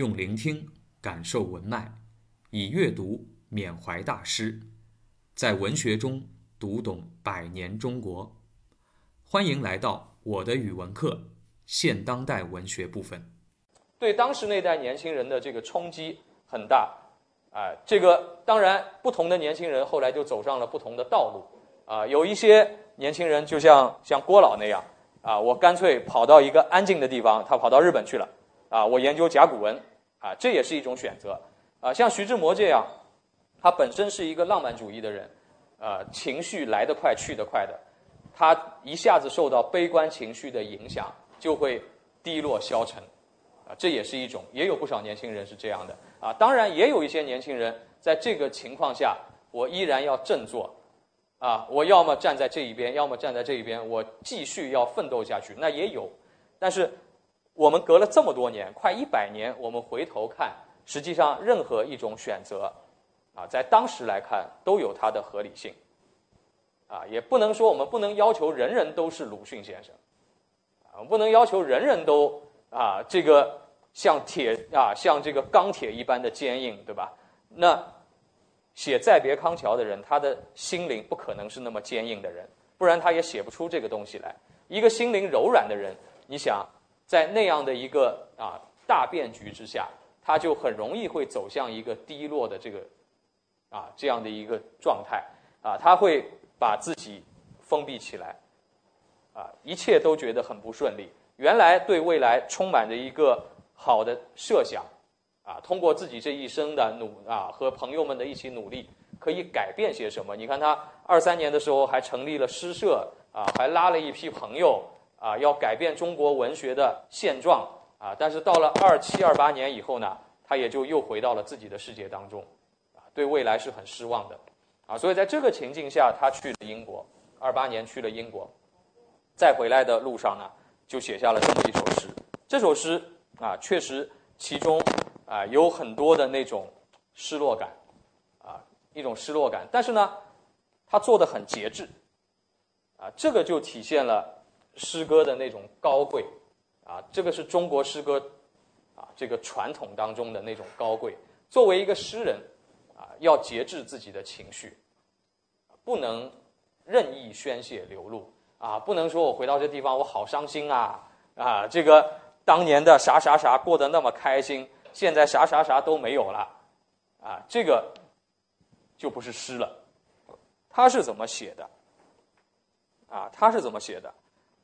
用聆听感受文脉，以阅读缅怀大师，在文学中读懂百年中国。欢迎来到我的语文课现当代文学部分。对当时那代年轻人的这个冲击很大，啊，这个当然不同的年轻人后来就走上了不同的道路，啊，有一些年轻人就像像郭老那样，啊，我干脆跑到一个安静的地方，他跑到日本去了。啊，我研究甲骨文，啊，这也是一种选择。啊，像徐志摩这样，他本身是一个浪漫主义的人，啊，情绪来得快去得快的，他一下子受到悲观情绪的影响，就会低落消沉。啊，这也是一种，也有不少年轻人是这样的。啊，当然也有一些年轻人在这个情况下，我依然要振作。啊，我要么站在这一边，要么站在这一边，我继续要奋斗下去。那也有，但是。我们隔了这么多年，快一百年，我们回头看，实际上任何一种选择，啊，在当时来看都有它的合理性，啊，也不能说我们不能要求人人都是鲁迅先生，啊，不能要求人人都啊这个像铁啊像这个钢铁一般的坚硬，对吧？那写《再别康桥》的人，他的心灵不可能是那么坚硬的人，不然他也写不出这个东西来。一个心灵柔软的人，你想。在那样的一个啊大变局之下，他就很容易会走向一个低落的这个啊这样的一个状态啊，他会把自己封闭起来啊，一切都觉得很不顺利。原来对未来充满着一个好的设想啊，通过自己这一生的努啊和朋友们的一起努力，可以改变些什么？你看他二三年的时候还成立了诗社啊，还拉了一批朋友。啊，要改变中国文学的现状啊！但是到了二七二八年以后呢，他也就又回到了自己的世界当中，啊，对未来是很失望的，啊，所以在这个情境下，他去了英国，二八年去了英国，再回来的路上呢，就写下了这么一首诗。这首诗啊，确实其中啊有很多的那种失落感，啊，一种失落感。但是呢，他做的很节制，啊，这个就体现了。诗歌的那种高贵，啊，这个是中国诗歌，啊，这个传统当中的那种高贵。作为一个诗人，啊，要节制自己的情绪，不能任意宣泄流露，啊，不能说我回到这地方我好伤心啊，啊，这个当年的啥啥啥过得那么开心，现在啥啥啥都没有了，啊，这个就不是诗了。他是怎么写的？啊，他是怎么写的？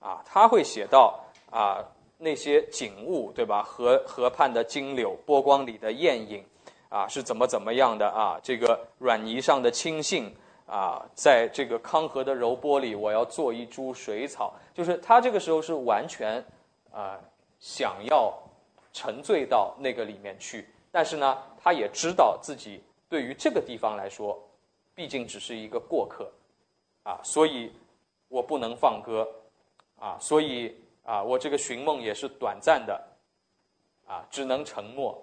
啊，他会写到啊那些景物，对吧？河河畔的金柳，波光里的艳影，啊是怎么怎么样的啊？这个软泥上的青荇，啊，在这个康河的柔波里，我要做一株水草。就是他这个时候是完全啊想要沉醉到那个里面去，但是呢，他也知道自己对于这个地方来说，毕竟只是一个过客，啊，所以我不能放歌。啊，所以啊，我这个寻梦也是短暂的，啊，只能沉默，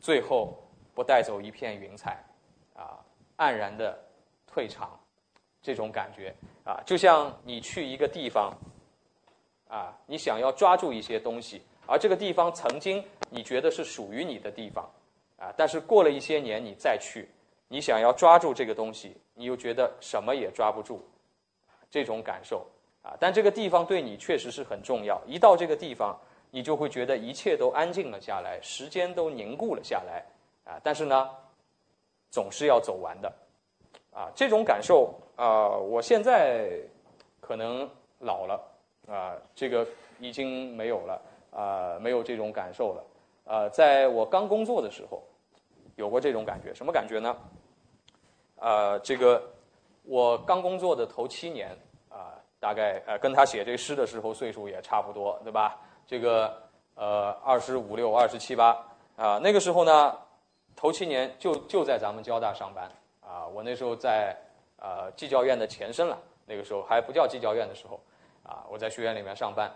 最后不带走一片云彩，啊，黯然的退场，这种感觉啊，就像你去一个地方，啊，你想要抓住一些东西，而这个地方曾经你觉得是属于你的地方，啊，但是过了一些年你再去，你想要抓住这个东西，你又觉得什么也抓不住，这种感受。啊，但这个地方对你确实是很重要。一到这个地方，你就会觉得一切都安静了下来，时间都凝固了下来。啊，但是呢，总是要走完的。啊，这种感受啊，我现在可能老了，啊，这个已经没有了，啊，没有这种感受了。啊，在我刚工作的时候，有过这种感觉。什么感觉呢？啊，这个我刚工作的头七年。大概呃，跟他写这诗的时候岁数也差不多，对吧？这个呃，二十五六、二十七八啊，那个时候呢，头七年就就在咱们交大上班啊。我那时候在呃技教院的前身了，那个时候还不叫技教院的时候啊，我在学院里面上班。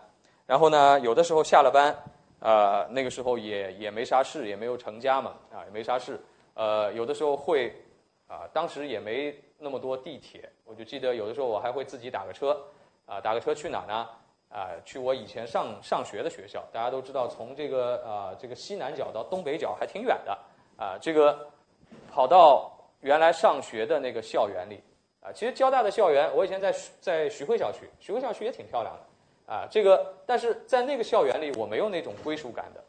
然后呢，有的时候下了班呃，那个时候也也没啥事，也没有成家嘛啊，也没啥事。呃，有的时候会啊，当时也没那么多地铁，我就记得有的时候我还会自己打个车。啊，打个车去哪呢？啊，去我以前上上学的学校。大家都知道，从这个啊这个西南角到东北角还挺远的啊，这个跑到原来上学的那个校园里啊。其实交大的校园，我以前在在徐汇校区，徐汇校区也挺漂亮的啊。这个但是在那个校园里，我没有那种归属感的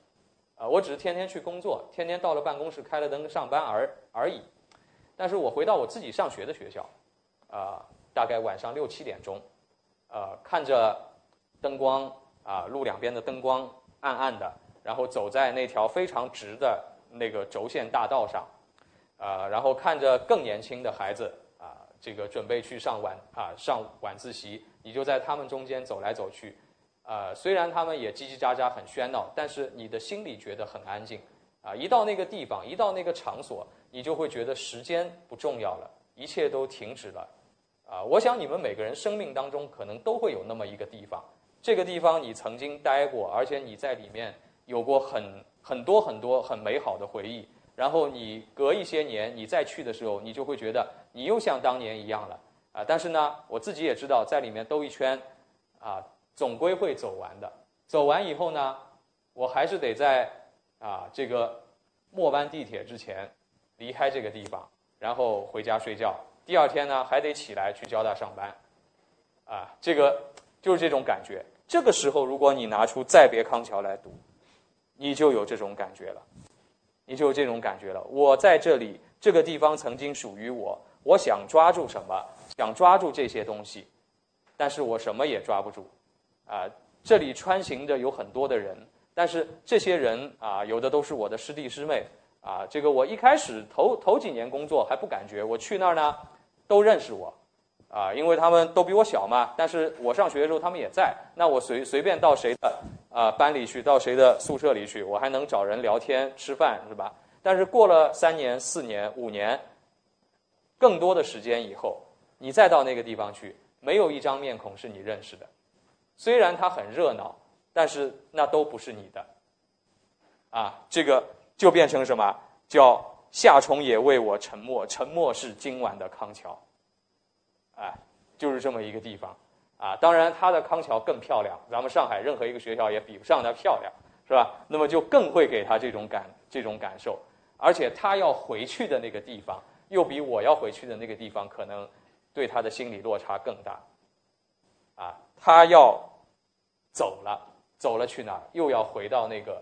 啊，我只是天天去工作，天天到了办公室开了灯上班而而已。但是我回到我自己上学的学校，啊，大概晚上六七点钟，呃，看着灯光啊，路两边的灯光暗暗的，然后走在那条非常直的那个轴线大道上，啊，然后看着更年轻的孩子啊，这个准备去上晚啊上晚自习，你就在他们中间走来走去，啊，虽然他们也叽叽喳喳很喧闹，但是你的心里觉得很安静，啊，一到那个地方，一到那个场所。你就会觉得时间不重要了，一切都停止了，啊！我想你们每个人生命当中可能都会有那么一个地方，这个地方你曾经待过，而且你在里面有过很很多很多很美好的回忆。然后你隔一些年你再去的时候，你就会觉得你又像当年一样了，啊！但是呢，我自己也知道在里面兜一圈，啊，总归会走完的。走完以后呢，我还是得在啊这个末班地铁之前。离开这个地方，然后回家睡觉。第二天呢，还得起来去交大上班，啊，这个就是这种感觉。这个时候，如果你拿出《再别康桥》来读，你就有这种感觉了，你就有这种感觉了。我在这里，这个地方曾经属于我，我想抓住什么，想抓住这些东西，但是我什么也抓不住。啊，这里穿行着有很多的人，但是这些人啊，有的都是我的师弟师妹。啊，这个我一开始头头几年工作还不感觉，我去那儿呢，都认识我，啊，因为他们都比我小嘛。但是我上学的时候他们也在，那我随随便到谁的啊班里去，到谁的宿舍里去，我还能找人聊天吃饭，是吧？但是过了三年、四年、五年，更多的时间以后，你再到那个地方去，没有一张面孔是你认识的。虽然它很热闹，但是那都不是你的，啊，这个。就变成什么？叫夏虫也为我沉默，沉默是今晚的康桥。哎，就是这么一个地方啊。当然，它的康桥更漂亮，咱们上海任何一个学校也比不上它漂亮，是吧？那么就更会给他这种感这种感受。而且他要回去的那个地方，又比我要回去的那个地方，可能对他的心理落差更大。啊，他要走了，走了去哪儿？又要回到那个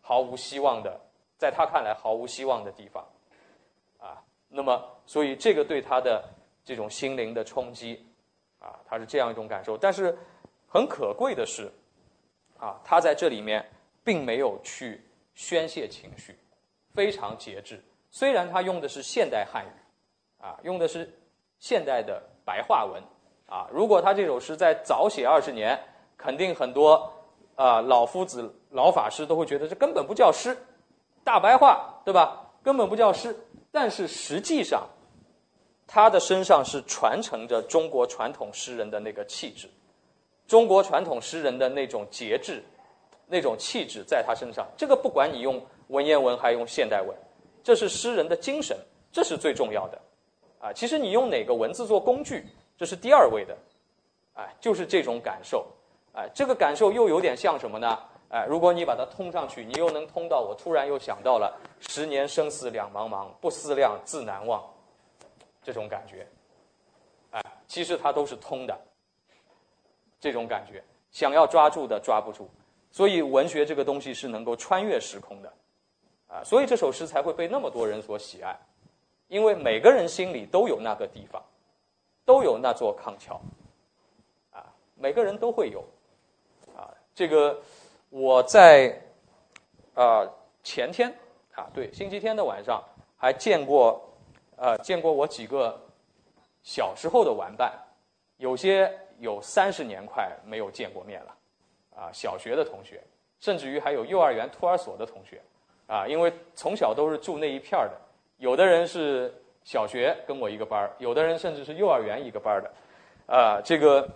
毫无希望的。在他看来毫无希望的地方，啊，那么所以这个对他的这种心灵的冲击，啊，他是这样一种感受。但是很可贵的是，啊，他在这里面并没有去宣泄情绪，非常节制。虽然他用的是现代汉语，啊，用的是现代的白话文，啊，如果他这首诗在早写二十年，肯定很多啊老夫子、老法师都会觉得这根本不叫诗。大白话，对吧？根本不叫诗，但是实际上，他的身上是传承着中国传统诗人的那个气质，中国传统诗人的那种节制，那种气质在他身上。这个不管你用文言文还用现代文，这是诗人的精神，这是最重要的。啊，其实你用哪个文字做工具，这是第二位的。哎，就是这种感受。哎，这个感受又有点像什么呢？哎，如果你把它通上去，你又能通到我突然又想到了“十年生死两茫茫，不思量，自难忘”这种感觉。哎，其实它都是通的，这种感觉，想要抓住的抓不住。所以文学这个东西是能够穿越时空的，啊，所以这首诗才会被那么多人所喜爱，因为每个人心里都有那个地方，都有那座康桥，啊，每个人都会有，这个。我在啊前天啊对星期天的晚上还见过呃见过我几个小时候的玩伴，有些有三十年快没有见过面了啊小学的同学，甚至于还有幼儿园托儿所的同学啊，因为从小都是住那一片儿的，有的人是小学跟我一个班儿，有的人甚至是幼儿园一个班儿的，啊这个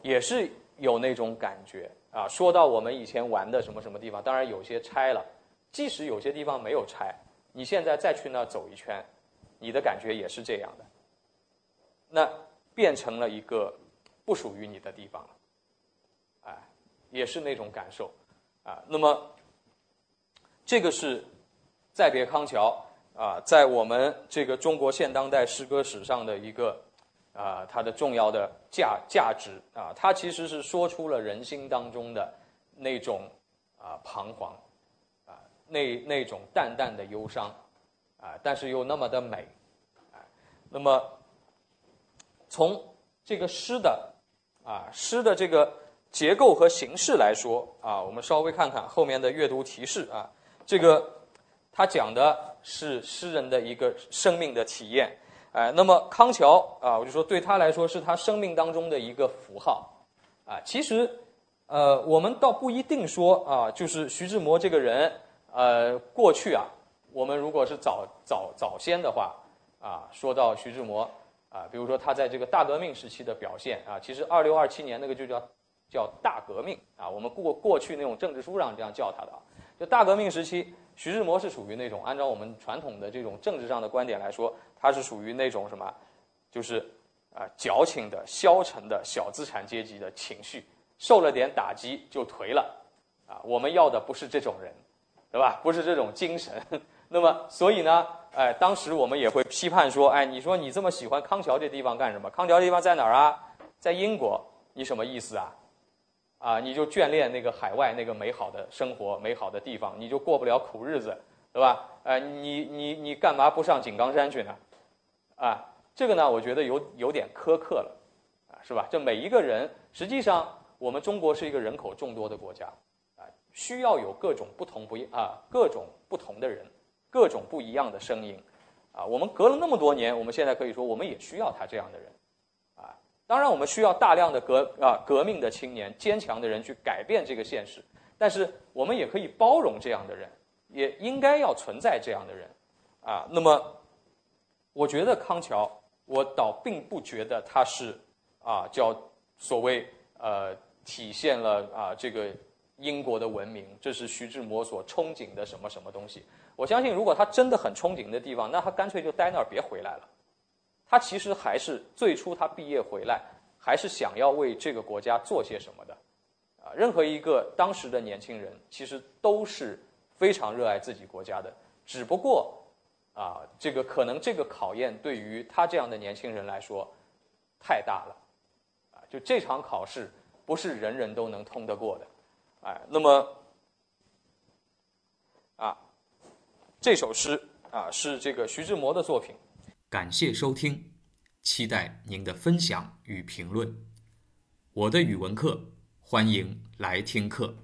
也是有那种感觉。啊，说到我们以前玩的什么什么地方，当然有些拆了，即使有些地方没有拆，你现在再去那儿走一圈，你的感觉也是这样的。那变成了一个不属于你的地方了，哎也是那种感受啊。那么这个是《再别康桥》啊，在我们这个中国现当代诗歌史上的一个啊，它的重要的价价值啊，它其实是说出了人心当中的那种啊彷徨啊，那那种淡淡的忧伤啊，但是又那么的美啊。那么从这个诗的啊诗的这个结构和形式来说啊，我们稍微看看后面的阅读提示啊，这个他讲的是诗人的一个生命的体验，哎，那么康桥啊，我就说对他来说是他生命当中的一个符号啊。其实呃，我们倒不一定说啊，就是徐志摩这个人呃，过去啊，我们如果是早早早先的话啊，说到徐志摩。啊，比如说他在这个大革命时期的表现啊，其实二六二七年那个就叫叫大革命啊，我们过过去那种政治书上这样叫他的啊。就大革命时期，徐志摩是属于那种按照我们传统的这种政治上的观点来说，他是属于那种什么，就是啊矫情的、消沉的小资产阶级的情绪，受了点打击就颓了啊。我们要的不是这种人，对吧？不是这种精神。那么，所以呢？哎，当时我们也会批判说，哎，你说你这么喜欢康桥这地方干什么？康桥这地方在哪儿啊？在英国，你什么意思啊？啊，你就眷恋那个海外那个美好的生活、美好的地方，你就过不了苦日子，对吧？哎，你你你干嘛不上井冈山去呢？啊，这个呢，我觉得有有点苛刻了，啊，是吧？这每一个人，实际上我们中国是一个人口众多的国家，啊，需要有各种不同不一啊，各种不同的人。各种不一样的声音，啊，我们隔了那么多年，我们现在可以说，我们也需要他这样的人，当然我们需要大量的革啊革命的青年、坚强的人去改变这个现实，但是我们也可以包容这样的人，也应该要存在这样的人，啊，那么我觉得康桥，我倒并不觉得他是啊叫所谓呃体现了啊这个英国的文明，这是徐志摩所憧憬的什么什么东西。我相信，如果他真的很憧憬的地方，那他干脆就待那儿，别回来了。他其实还是最初他毕业回来，还是想要为这个国家做些什么的。啊，任何一个当时的年轻人，其实都是非常热爱自己国家的。只不过，啊，这个可能这个考验对于他这样的年轻人来说太大了。啊，就这场考试不是人人都能通得过的。哎，那么。啊这首诗啊，是这个徐志摩的作品。感谢收听，期待您的分享与评论。我的语文课，欢迎来听课。